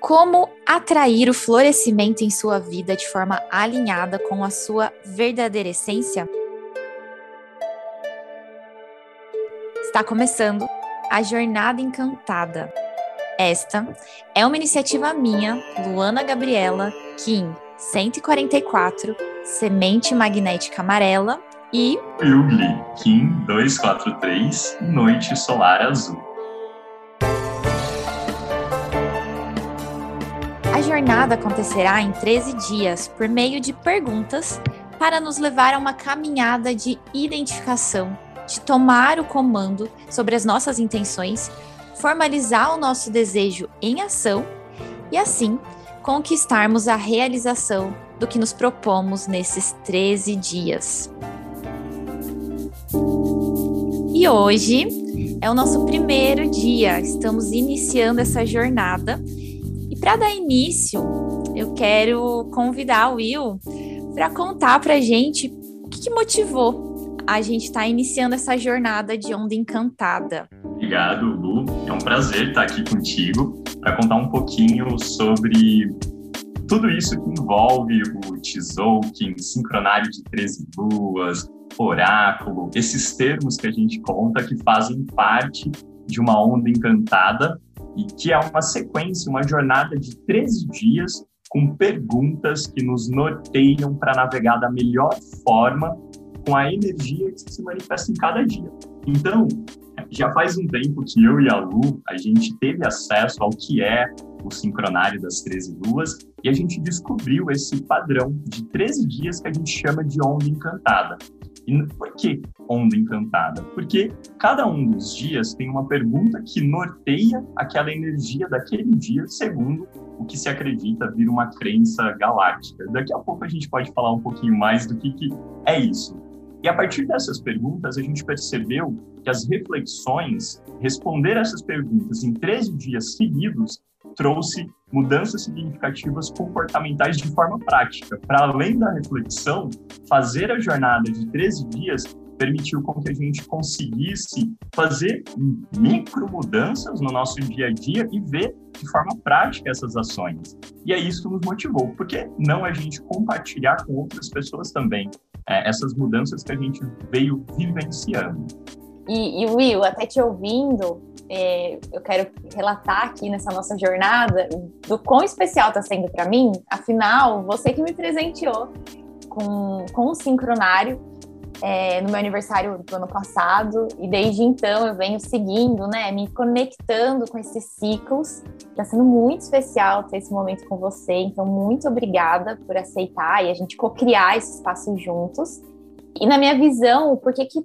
Como atrair o florescimento em sua vida de forma alinhada com a sua verdadeira essência? Está começando a Jornada Encantada. Esta é uma iniciativa minha, Luana Gabriela, Kim 144, Semente Magnética Amarela e Yugli Kim 243, Noite Solar Azul. Jornada acontecerá em 13 dias por meio de perguntas para nos levar a uma caminhada de identificação, de tomar o comando sobre as nossas intenções, formalizar o nosso desejo em ação e assim conquistarmos a realização do que nos propomos nesses 13 dias. E hoje é o nosso primeiro dia, estamos iniciando essa jornada. Para dar início, eu quero convidar o Will para contar para gente o que, que motivou a gente estar tá iniciando essa jornada de Onda Encantada. Obrigado, Lu. É um prazer estar aqui contigo para contar um pouquinho sobre tudo isso que envolve o Tzolk'in, sincronário de 13 luas, oráculo, esses termos que a gente conta que fazem parte de uma onda encantada e que é uma sequência, uma jornada de 13 dias com perguntas que nos norteiam para navegar da melhor forma com a energia que se manifesta em cada dia. Então, já faz um tempo que eu e a Lu, a gente teve acesso ao que é o sincronário das 13 luas e a gente descobriu esse padrão de 13 dias que a gente chama de onda encantada. E por que onda encantada? Porque cada um dos dias tem uma pergunta que norteia aquela energia daquele dia, segundo o que se acredita vir uma crença galáctica. Daqui a pouco a gente pode falar um pouquinho mais do que, que é isso. E a partir dessas perguntas, a gente percebeu que as reflexões, responder essas perguntas em 13 dias seguidos, trouxe mudanças significativas comportamentais de forma prática. Para além da reflexão, fazer a jornada de 13 dias permitiu com que a gente conseguisse fazer micro mudanças no nosso dia a dia e ver de forma prática essas ações. E é isso que nos motivou, porque não a gente compartilhar com outras pessoas também é, essas mudanças que a gente veio vivenciando. E, e Will, até te ouvindo, é, eu quero relatar aqui nessa nossa jornada do quão especial está sendo para mim. Afinal, você que me presenteou com, com sincronário é, no meu aniversário do ano passado, e desde então eu venho seguindo, né, me conectando com esses ciclos. Está sendo muito especial ter esse momento com você, então muito obrigada por aceitar e a gente co-criar esse espaço juntos. E na minha visão, por que, que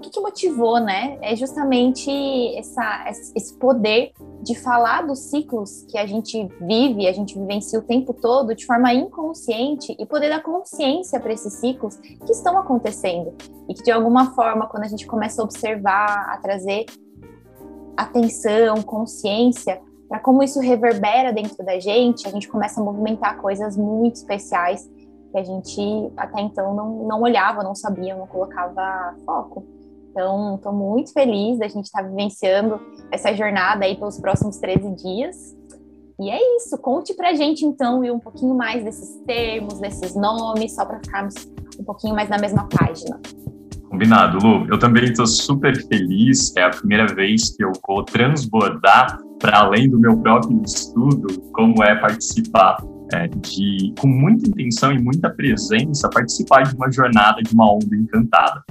o que, motivou, né? É justamente essa, esse poder de falar dos ciclos que a gente vive, a gente vivencia o tempo todo de forma inconsciente e poder dar consciência para esses ciclos que estão acontecendo e que de alguma forma, quando a gente começa a observar, a trazer atenção, consciência para como isso reverbera dentro da gente, a gente começa a movimentar coisas muito especiais que a gente até então não, não olhava, não sabia, não colocava foco. Então, estou muito feliz da gente estar tá vivenciando essa jornada aí pelos próximos 13 dias. E é isso, conte pra gente então um pouquinho mais desses termos, desses nomes, só para ficarmos um pouquinho mais na mesma página. Combinado, Lu. Eu também estou super feliz. É a primeira vez que eu vou transbordar para além do meu próprio estudo, como é participar é, de, com muita intenção e muita presença, participar de uma jornada de uma onda encantada.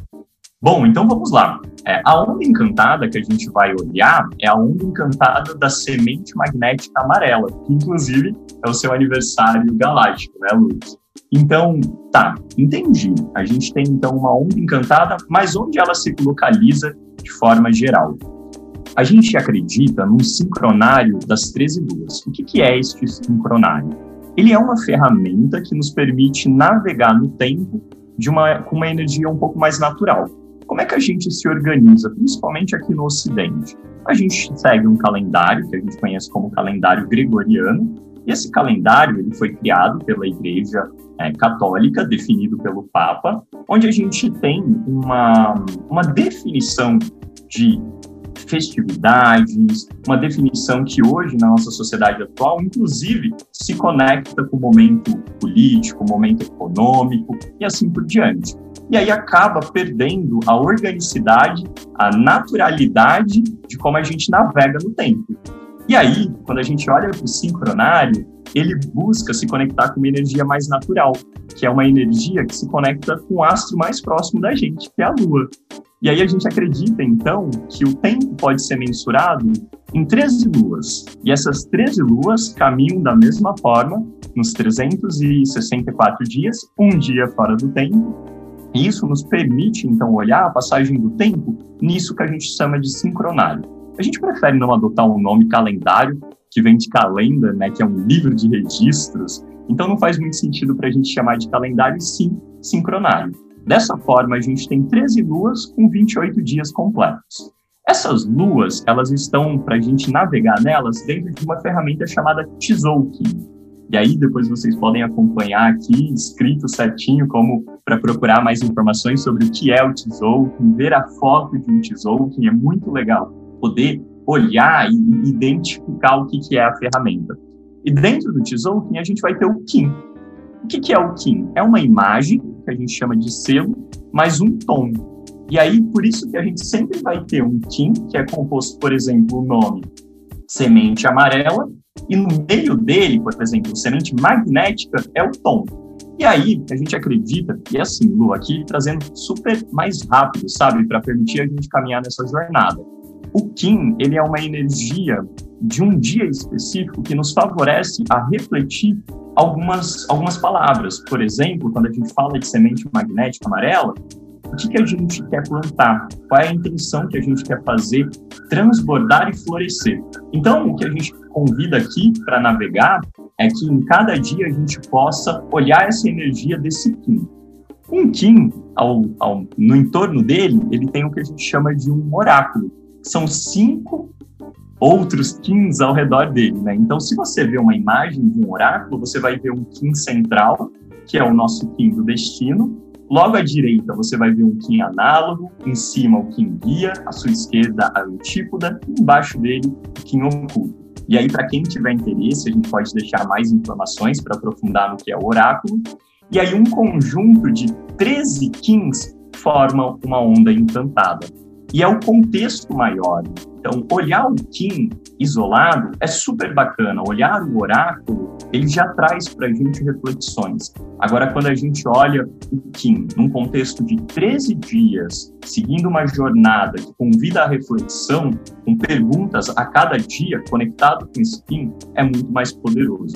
Bom, então vamos lá. É, a onda encantada que a gente vai olhar é a onda encantada da semente magnética amarela, que inclusive é o seu aniversário galáctico, né, Luiz? Então, tá, entendi. A gente tem então uma onda encantada, mas onde ela se localiza de forma geral? A gente acredita num sincronário das 13 luas. O que, que é este sincronário? Ele é uma ferramenta que nos permite navegar no tempo de uma, com uma energia um pouco mais natural. Como é que a gente se organiza, principalmente aqui no Ocidente? A gente segue um calendário que a gente conhece como calendário gregoriano, e esse calendário ele foi criado pela Igreja é, Católica, definido pelo Papa, onde a gente tem uma, uma definição de festividades, uma definição que hoje, na nossa sociedade atual, inclusive, se conecta com o momento político, momento econômico e assim por diante. E aí acaba perdendo a organicidade, a naturalidade de como a gente navega no tempo. E aí, quando a gente olha para o sincronário, ele busca se conectar com uma energia mais natural, que é uma energia que se conecta com o astro mais próximo da gente, que é a Lua. E aí a gente acredita, então, que o tempo pode ser mensurado em 13 luas. E essas 13 luas caminham da mesma forma nos 364 dias, um dia fora do tempo. Isso nos permite, então, olhar a passagem do tempo nisso que a gente chama de sincronário. A gente prefere não adotar um nome calendário, que vem de calenda, né, que é um livro de registros, então não faz muito sentido para a gente chamar de calendário e sim sincronário. Dessa forma, a gente tem 13 luas com 28 dias completos. Essas luas, elas estão, para a gente navegar nelas, dentro de uma ferramenta chamada Tzolk'in. E aí, depois vocês podem acompanhar aqui, escrito certinho, como para procurar mais informações sobre o que é o Tzolk'in, ver a foto de um Tzolk'in, é muito legal poder olhar e identificar o que, que é a ferramenta. E dentro do Tzolk'in, a gente vai ter o Kim. O que, que é o Kim? É uma imagem que a gente chama de selo, mais um tom. E aí, por isso que a gente sempre vai ter um Kim, que é composto, por exemplo, o nome semente amarela, e no meio dele, por exemplo, semente magnética é o tom. E aí, a gente acredita, e assim, Lu, aqui trazendo super mais rápido, sabe, para permitir a gente caminhar nessa jornada. O Kim, ele é uma energia de um dia específico que nos favorece a refletir algumas, algumas palavras. Por exemplo, quando a gente fala de semente magnética amarela, o que, que a gente quer plantar? Qual é a intenção que a gente quer fazer transbordar e florescer? Então, o que a gente convida aqui para navegar é que em cada dia a gente possa olhar essa energia desse Kim. Um Kim, ao, ao, no entorno dele, ele tem o que a gente chama de um oráculo. São cinco outros Kins ao redor dele, né? Então, se você vê uma imagem de um oráculo, você vai ver um Kim central, que é o nosso Kim do destino. Logo à direita, você vai ver um Kim análogo, em cima o Kim guia, à sua esquerda a antípoda, e embaixo dele o Kim oculto. E aí, para quem tiver interesse, a gente pode deixar mais informações para aprofundar no que é o oráculo. E aí, um conjunto de 13 Kins forma uma onda encantada. E é o contexto maior. Então, olhar o Kim isolado é super bacana. Olhar o oráculo, ele já traz para a gente reflexões. Agora, quando a gente olha o Kim num contexto de 13 dias, seguindo uma jornada que convida à reflexão, com perguntas a cada dia conectado com esse Kim, é muito mais poderoso.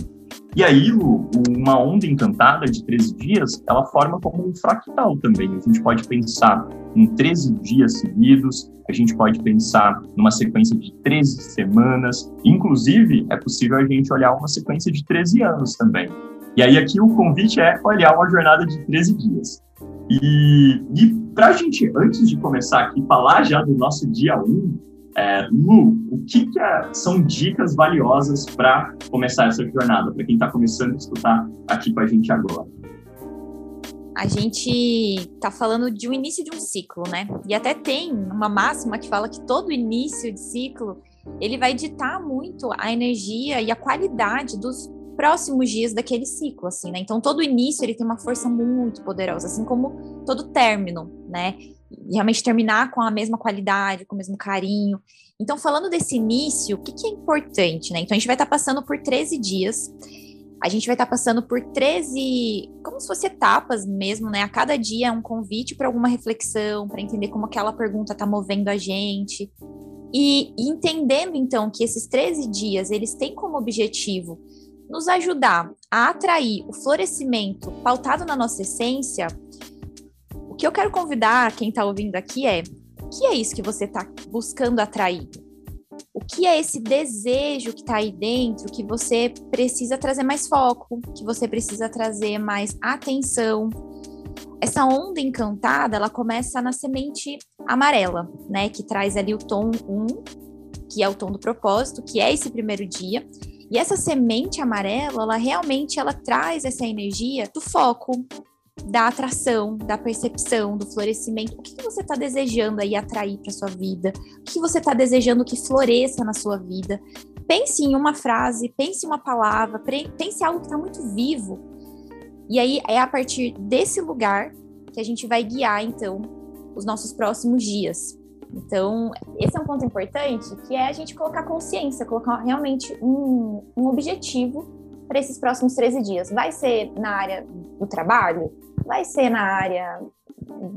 E aí, Lu, uma onda encantada de 13 dias, ela forma como um fractal também. A gente pode pensar em 13 dias seguidos, a gente pode pensar numa sequência de 13 semanas, inclusive é possível a gente olhar uma sequência de 13 anos também. E aí aqui o convite é olhar uma jornada de 13 dias. E, e para a gente, antes de começar aqui, falar já do nosso dia 1, é, Lu, o que, que é, são dicas valiosas para começar essa jornada, para quem está começando a escutar aqui com a gente agora? A gente está falando de um início de um ciclo, né? E até tem uma máxima que fala que todo início de ciclo ele vai ditar muito a energia e a qualidade dos próximos dias daquele ciclo, assim, né? Então todo início ele tem uma força muito poderosa, assim como todo término, né? Realmente terminar com a mesma qualidade, com o mesmo carinho. Então, falando desse início, o que, que é importante, né? Então, a gente vai estar tá passando por 13 dias. A gente vai estar tá passando por 13, como se fosse etapas mesmo, né? A cada dia é um convite para alguma reflexão, para entender como aquela pergunta está movendo a gente. E, e entendendo, então, que esses 13 dias, eles têm como objetivo nos ajudar a atrair o florescimento pautado na nossa essência, o que eu quero convidar quem está ouvindo aqui é: o que é isso que você está buscando atrair? O que é esse desejo que está aí dentro que você precisa trazer mais foco, que você precisa trazer mais atenção? Essa onda encantada, ela começa na semente amarela, né? Que traz ali o tom 1, que é o tom do propósito, que é esse primeiro dia. E essa semente amarela, ela realmente ela traz essa energia do foco, da atração, da percepção, do florescimento. O que, você está desejando aí atrair para sua vida? O que você está desejando que floresça na sua vida? Pense em uma frase, pense em uma palavra, pense em algo que está muito vivo. E aí é a partir desse lugar que a gente vai guiar, então, os nossos próximos dias. Então, esse é um ponto importante, que é a gente colocar consciência, colocar realmente um, um objetivo para esses próximos 13 dias. Vai ser na área do trabalho? Vai ser na área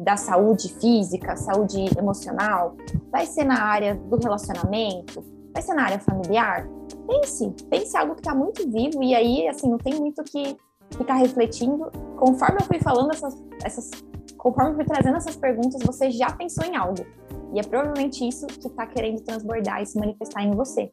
da saúde física, saúde emocional? Vai ser na área do relacionamento? Vai ser na área familiar? Pense, pense algo que está muito vivo e aí, assim, não tem muito que ficar refletindo. Conforme eu fui falando essas, essas conforme eu fui trazendo essas perguntas, você já pensou em algo. E é provavelmente isso que está querendo transbordar e se manifestar em você.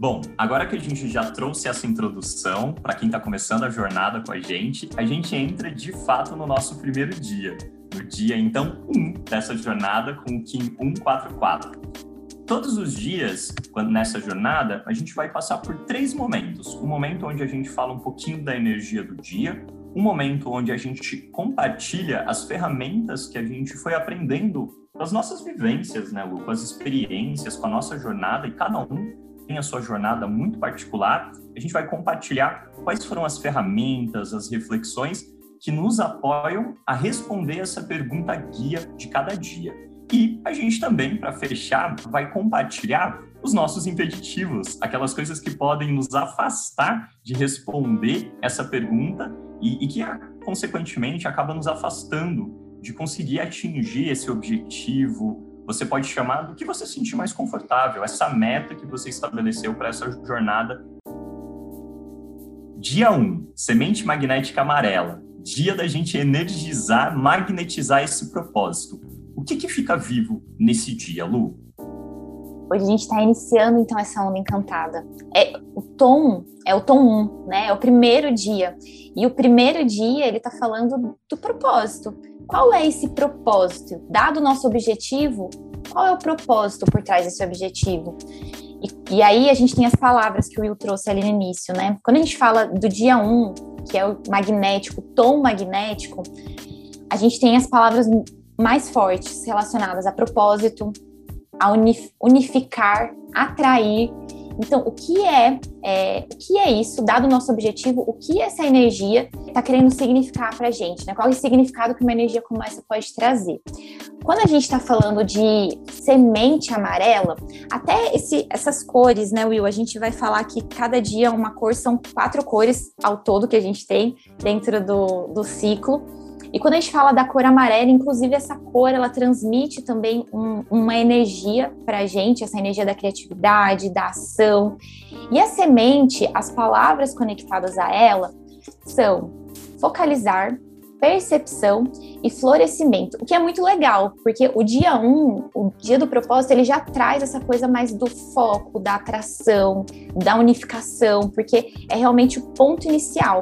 Bom, agora que a gente já trouxe essa introdução para quem está começando a jornada com a gente, a gente entra de fato no nosso primeiro dia, no dia então 1 um dessa jornada com o Kim 144. Todos os dias, quando nessa jornada, a gente vai passar por três momentos. Um momento onde a gente fala um pouquinho da energia do dia, um momento onde a gente compartilha as ferramentas que a gente foi aprendendo as nossas vivências, né, Lu? Com as experiências, com a nossa jornada, e cada um tem a sua jornada muito particular. A gente vai compartilhar quais foram as ferramentas, as reflexões que nos apoiam a responder essa pergunta guia de cada dia. E a gente também, para fechar, vai compartilhar os nossos impeditivos, aquelas coisas que podem nos afastar de responder essa pergunta e, e que, consequentemente, acaba nos afastando de conseguir atingir esse objetivo. Você pode chamar do que você se sentir mais confortável, essa meta que você estabeleceu para essa jornada. Dia 1, um, semente magnética amarela. Dia da gente energizar, magnetizar esse propósito. O que, que fica vivo nesse dia, Lu? Hoje a gente está iniciando então essa onda encantada. É o tom é o tom 1, né? É o primeiro dia. E o primeiro dia ele está falando do propósito. Qual é esse propósito? Dado o nosso objetivo, qual é o propósito por trás desse objetivo? E, e, aí a gente tem as palavras que o Will trouxe ali no início, né? Quando a gente fala do dia 1, que é o magnético, tom magnético, a gente tem as palavras mais fortes relacionadas a propósito, a unificar, atrair. Então, o que é, é, o que é isso, dado o nosso objetivo, o que essa energia está querendo significar para a gente, né? Qual é o significado que uma energia como essa pode trazer? Quando a gente está falando de semente amarela, até esse, essas cores, né, Will? A gente vai falar que cada dia uma cor são quatro cores ao todo que a gente tem dentro do, do ciclo. E quando a gente fala da cor amarela, inclusive essa cor, ela transmite também um, uma energia para a gente, essa energia da criatividade, da ação. E a semente, as palavras conectadas a ela são focalizar, percepção e florescimento, o que é muito legal, porque o dia 1, um, o dia do propósito, ele já traz essa coisa mais do foco, da atração, da unificação, porque é realmente o ponto inicial.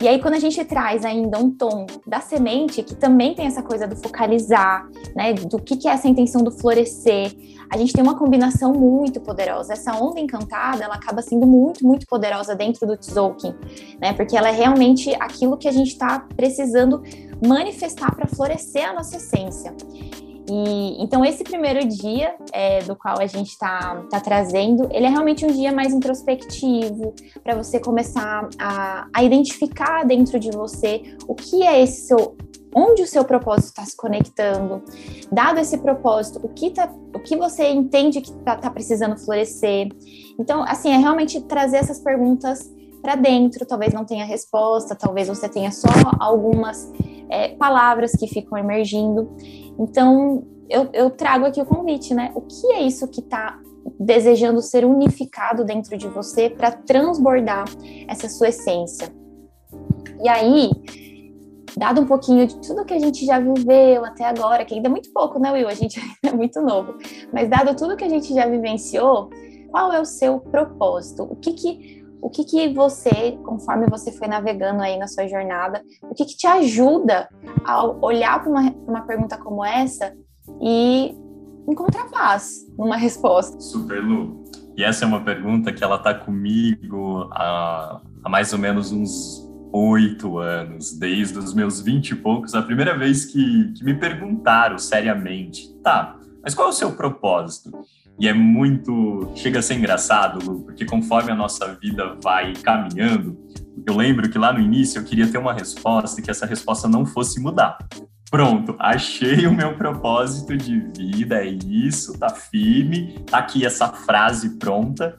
E aí, quando a gente traz ainda um tom da semente, que também tem essa coisa do focalizar, né, do que, que é essa intenção do florescer, a gente tem uma combinação muito poderosa. Essa onda encantada, ela acaba sendo muito, muito poderosa dentro do Tzolk'in, né, porque ela é realmente aquilo que a gente está precisando manifestar para florescer a nossa essência. E, então, esse primeiro dia é, do qual a gente está tá trazendo, ele é realmente um dia mais introspectivo, para você começar a, a identificar dentro de você o que é esse seu onde o seu propósito está se conectando, dado esse propósito, o que, tá, o que você entende que está tá precisando florescer. Então, assim, é realmente trazer essas perguntas para dentro, talvez não tenha resposta, talvez você tenha só algumas é, palavras que ficam emergindo. Então, eu, eu trago aqui o convite, né? O que é isso que está desejando ser unificado dentro de você para transbordar essa sua essência? E aí, dado um pouquinho de tudo que a gente já viveu até agora, que ainda é muito pouco, né, Will? A gente é muito novo. Mas dado tudo que a gente já vivenciou, qual é o seu propósito? O que que o que, que você, conforme você foi navegando aí na sua jornada, o que, que te ajuda a olhar para uma, uma pergunta como essa e encontrar paz numa resposta. Super, Lu. E essa é uma pergunta que ela tá comigo há, há mais ou menos uns oito anos, desde os meus vinte e poucos, a primeira vez que, que me perguntaram seriamente, tá, mas qual é o seu propósito? E é muito. Chega a ser engraçado, Lu, porque conforme a nossa vida vai caminhando, eu lembro que lá no início eu queria ter uma resposta e que essa resposta não fosse mudar. Pronto, achei o meu propósito de vida, é isso, tá firme, tá aqui essa frase pronta.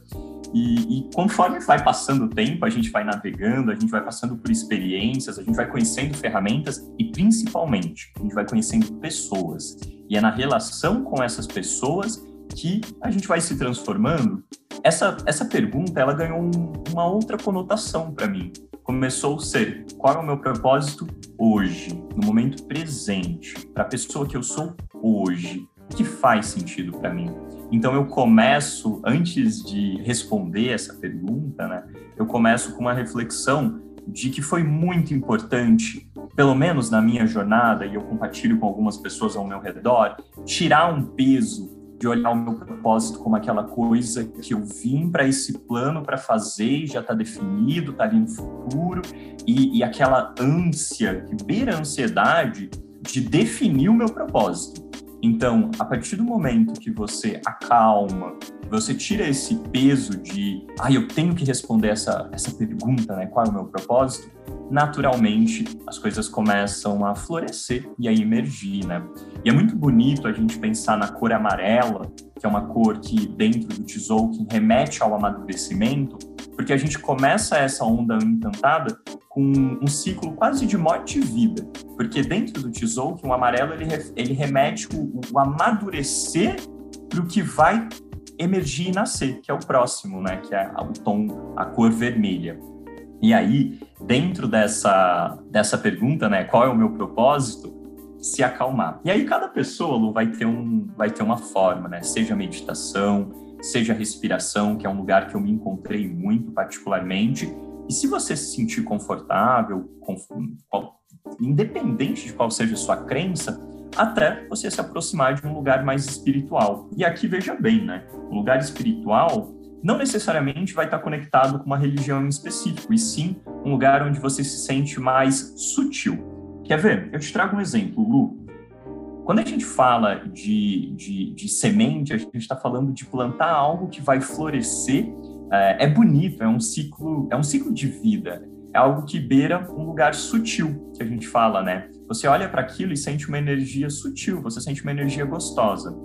E, e, conforme vai passando o tempo, a gente vai navegando, a gente vai passando por experiências, a gente vai conhecendo ferramentas e, principalmente, a gente vai conhecendo pessoas. E é na relação com essas pessoas que a gente vai se transformando. Essa, essa pergunta, ela ganhou um, uma outra conotação para mim. Começou a ser, qual é o meu propósito hoje, no momento presente, para a pessoa que eu sou hoje? O que faz sentido para mim? Então eu começo, antes de responder essa pergunta, né, eu começo com uma reflexão de que foi muito importante, pelo menos na minha jornada, e eu compartilho com algumas pessoas ao meu redor, tirar um peso de olhar o meu propósito como aquela coisa que eu vim para esse plano para fazer já está definido, está ali no futuro, e, e aquela ânsia, que beira a ansiedade de definir o meu propósito. Então, a partir do momento que você acalma, você tira esse peso de, ah, eu tenho que responder essa, essa pergunta, né? Qual é o meu propósito? Naturalmente, as coisas começam a florescer e a emergir, né? E é muito bonito a gente pensar na cor amarela, que é uma cor que, dentro do Tzolk'in, remete ao amadurecimento, porque a gente começa essa onda encantada com um ciclo quase de morte e vida. Porque dentro do Tzolk'in, o amarelo ele, ele remete o, o amadurecer para o que vai emergir e nascer, que é o próximo, né? Que é o tom, a cor vermelha. E aí, dentro dessa, dessa pergunta, né? Qual é o meu propósito? Se acalmar. E aí, cada pessoa Lu, vai, ter um, vai ter uma forma, né? Seja meditação, seja respiração, que é um lugar que eu me encontrei muito particularmente, e se você se sentir confortável, independente de qual seja a sua crença, até você se aproximar de um lugar mais espiritual. E aqui veja bem, né? O lugar espiritual não necessariamente vai estar conectado com uma religião em específico, e sim um lugar onde você se sente mais sutil. Quer ver? Eu te trago um exemplo, Lu. Quando a gente fala de, de, de semente, a gente está falando de plantar algo que vai florescer é, é bonito, é um ciclo, é um ciclo de vida, é algo que beira um lugar sutil, que a gente fala, né? Você olha para aquilo e sente uma energia sutil, você sente uma energia gostosa.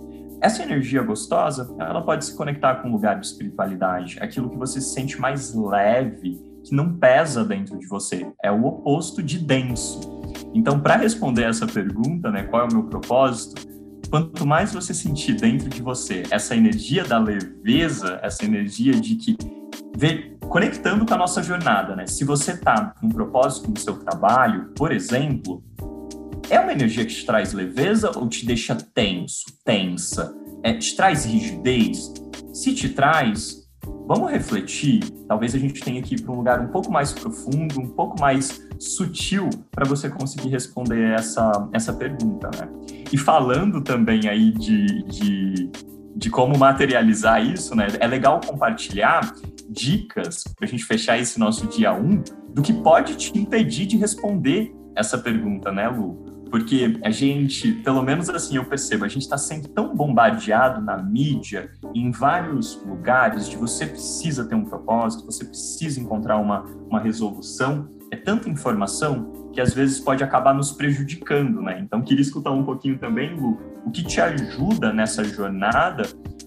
Essa energia gostosa, ela pode se conectar com um lugar de espiritualidade, aquilo que você se sente mais leve, que não pesa dentro de você, é o oposto de denso. Então, para responder essa pergunta, né, qual é o meu propósito? quanto mais você sentir dentro de você essa energia da leveza, essa energia de que conectando com a nossa jornada, né? Se você está com um propósito no seu trabalho, por exemplo, é uma energia que te traz leveza ou te deixa tenso, tensa? É, te traz rigidez? Se te traz, vamos refletir. Talvez a gente tenha que ir para um lugar um pouco mais profundo, um pouco mais sutil para você conseguir responder essa, essa pergunta, né? E falando também aí de, de, de como materializar isso, né? É legal compartilhar dicas para a gente fechar esse nosso dia 1 um, do que pode te impedir de responder essa pergunta, né, Lu? Porque a gente, pelo menos assim eu percebo, a gente está sendo tão bombardeado na mídia, em vários lugares, de você precisa ter um propósito, você precisa encontrar uma, uma resolução, é tanta informação que às vezes pode acabar nos prejudicando, né? Então, queria escutar um pouquinho também, Lu, o que te ajuda nessa jornada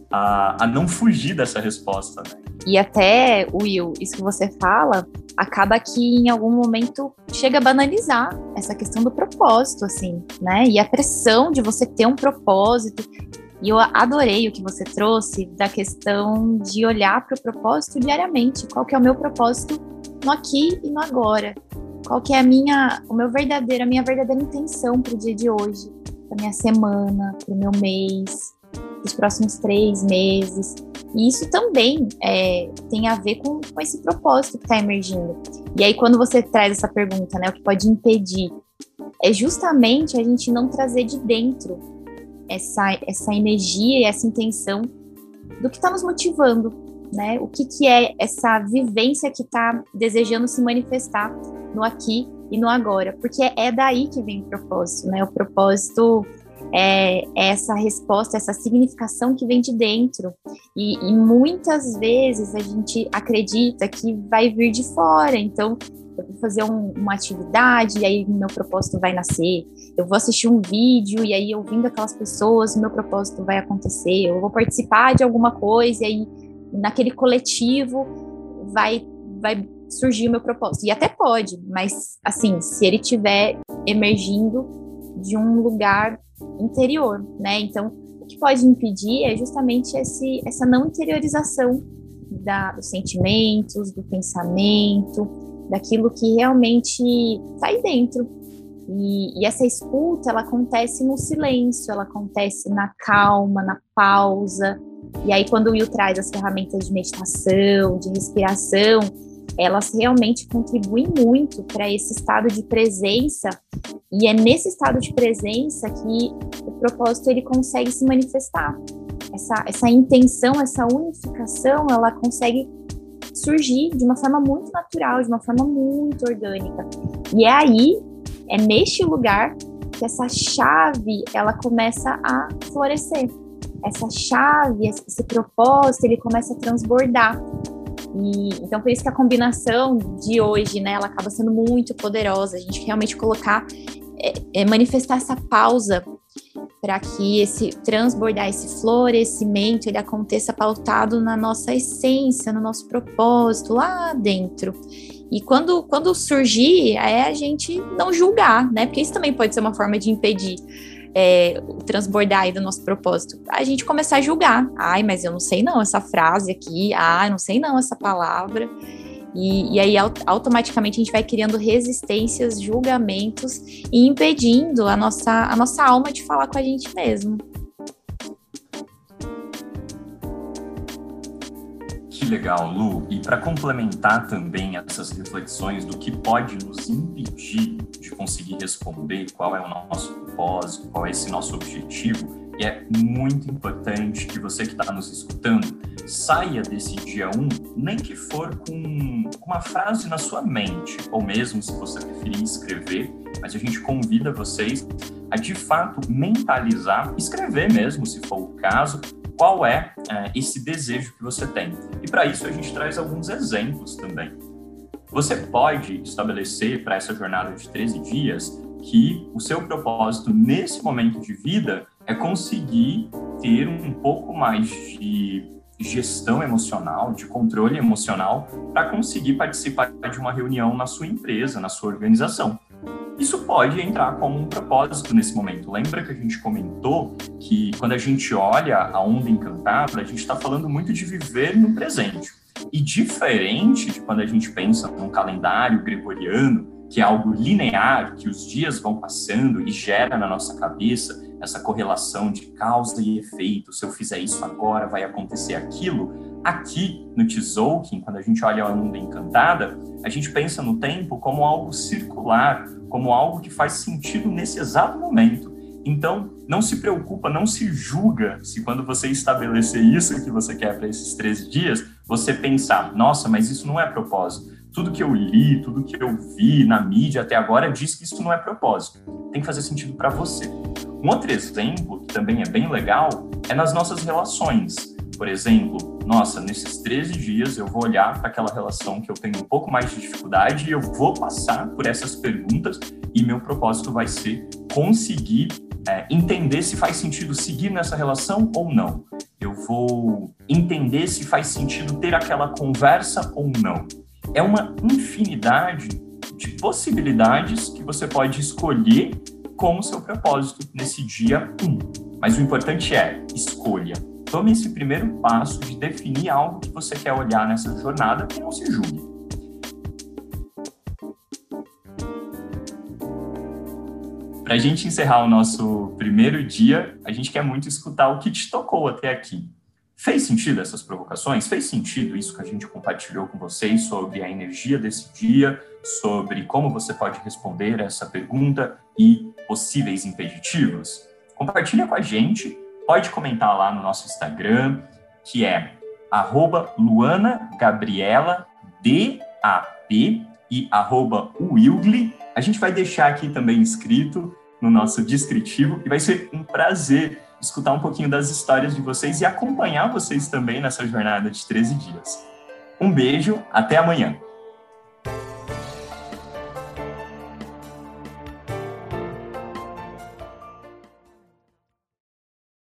a, a não fugir dessa resposta, né? E até, Will, isso que você fala, acaba que em algum momento chega a banalizar essa questão do propósito, assim, né? E a pressão de você ter um propósito. E eu adorei o que você trouxe da questão de olhar para o propósito diariamente. Qual que é o meu propósito no aqui e no agora. Qual que é a minha, o meu verdadeiro, a minha verdadeira intenção para o dia de hoje, para minha semana, para o meu mês, os próximos três meses. E isso também é, tem a ver com, com esse propósito que está emergindo. E aí, quando você traz essa pergunta, né, o que pode impedir, é justamente a gente não trazer de dentro essa, essa energia e essa intenção do que está nos motivando, né? O que, que é essa vivência que está desejando se manifestar no aqui e no agora, porque é daí que vem o propósito, né? O propósito é, é essa resposta, essa significação que vem de dentro. E, e, muitas vezes a gente acredita que vai vir de fora. Então, eu vou fazer um, uma atividade e aí meu propósito vai nascer. Eu vou assistir um vídeo e aí, ouvindo aquelas pessoas, meu propósito vai acontecer. Eu vou participar de alguma coisa e aí, naquele coletivo, vai, vai surgir o meu propósito. E até pode, mas assim, se ele tiver emergindo de um lugar interior, né? Então, o que pode impedir é justamente esse, essa não interiorização da, dos sentimentos, do pensamento, daquilo que realmente está aí dentro. E, e, essa escuta, ela acontece no silêncio, ela acontece na calma, na pausa. E aí, quando o Will traz as ferramentas de meditação, de respiração, elas realmente contribuem muito para esse estado de presença e é nesse estado de presença que o propósito ele consegue se manifestar. Essa, essa intenção, essa unificação, ela consegue surgir de uma forma muito natural, de uma forma muito orgânica. E é aí, é neste lugar que essa chave ela começa a florescer. Essa chave, esse propósito, ele começa a transbordar. E, então, por isso que a combinação de hoje, né, ela acaba sendo muito poderosa. A gente realmente colocar, é, é manifestar essa pausa para que esse transbordar, esse florescimento, ele aconteça pautado na nossa essência, no nosso propósito, lá dentro. E quando, quando surgir, é a gente não julgar, né? Porque isso também pode ser uma forma de impedir é, transbordar aí do nosso propósito, a gente começar a julgar. Ai, mas eu não sei não essa frase aqui, ah, não sei não essa palavra. E, e, aí automaticamente a gente vai criando resistências, julgamentos e impedindo a nossa, a nossa alma de falar com a gente mesmo. Que legal, Lu. E para complementar também essas reflexões do que pode nos impedir de conseguir responder qual é o nosso propósito, qual é esse nosso objetivo, e é muito importante que você que está nos escutando saia desse dia 1, um, nem que for com uma frase na sua mente, ou mesmo se você preferir escrever, mas a gente convida vocês a de fato mentalizar, escrever mesmo, se for o caso, qual é, é esse desejo que você tem. E para isso a gente traz alguns exemplos também. Você pode estabelecer para essa jornada de 13 dias que o seu propósito nesse momento de vida é conseguir ter um pouco mais de gestão emocional, de controle emocional, para conseguir participar de uma reunião na sua empresa, na sua organização. Isso pode entrar como um propósito nesse momento. Lembra que a gente comentou que quando a gente olha a onda encantada, a gente está falando muito de viver no presente. E diferente de quando a gente pensa num calendário gregoriano, que é algo linear, que os dias vão passando e gera na nossa cabeça essa correlação de causa e efeito. Se eu fizer isso agora, vai acontecer aquilo. Aqui no Tzolk'in, quando a gente olha a onda encantada, a gente pensa no tempo como algo circular, como algo que faz sentido nesse exato momento. Então, não se preocupa, não se julga se quando você estabelecer isso que você quer para esses 13 dias, você pensar, nossa, mas isso não é propósito. Tudo que eu li, tudo que eu vi na mídia até agora diz que isso não é propósito. Tem que fazer sentido para você. Um outro exemplo, que também é bem legal, é nas nossas relações. Por exemplo, nossa, nesses 13 dias eu vou olhar para aquela relação que eu tenho um pouco mais de dificuldade e eu vou passar por essas perguntas e meu propósito vai ser conseguir é, entender se faz sentido seguir nessa relação ou não. Eu vou entender se faz sentido ter aquela conversa ou não. É uma infinidade de possibilidades que você pode escolher como seu propósito nesse dia 1. Mas o importante é escolha. Tome esse primeiro passo de definir algo que você quer olhar nessa jornada e não se julgue. Para a gente encerrar o nosso primeiro dia, a gente quer muito escutar o que te tocou até aqui. Fez sentido essas provocações? Fez sentido isso que a gente compartilhou com vocês sobre a energia desse dia, sobre como você pode responder essa pergunta e possíveis impeditivos? compartilha com a gente, pode comentar lá no nosso Instagram, que é arroba Luana Gabriela DAP e arroba Wilgli. A gente vai deixar aqui também escrito no nosso descritivo e vai ser um prazer escutar um pouquinho das histórias de vocês e acompanhar vocês também nessa jornada de 13 dias. Um beijo, até amanhã!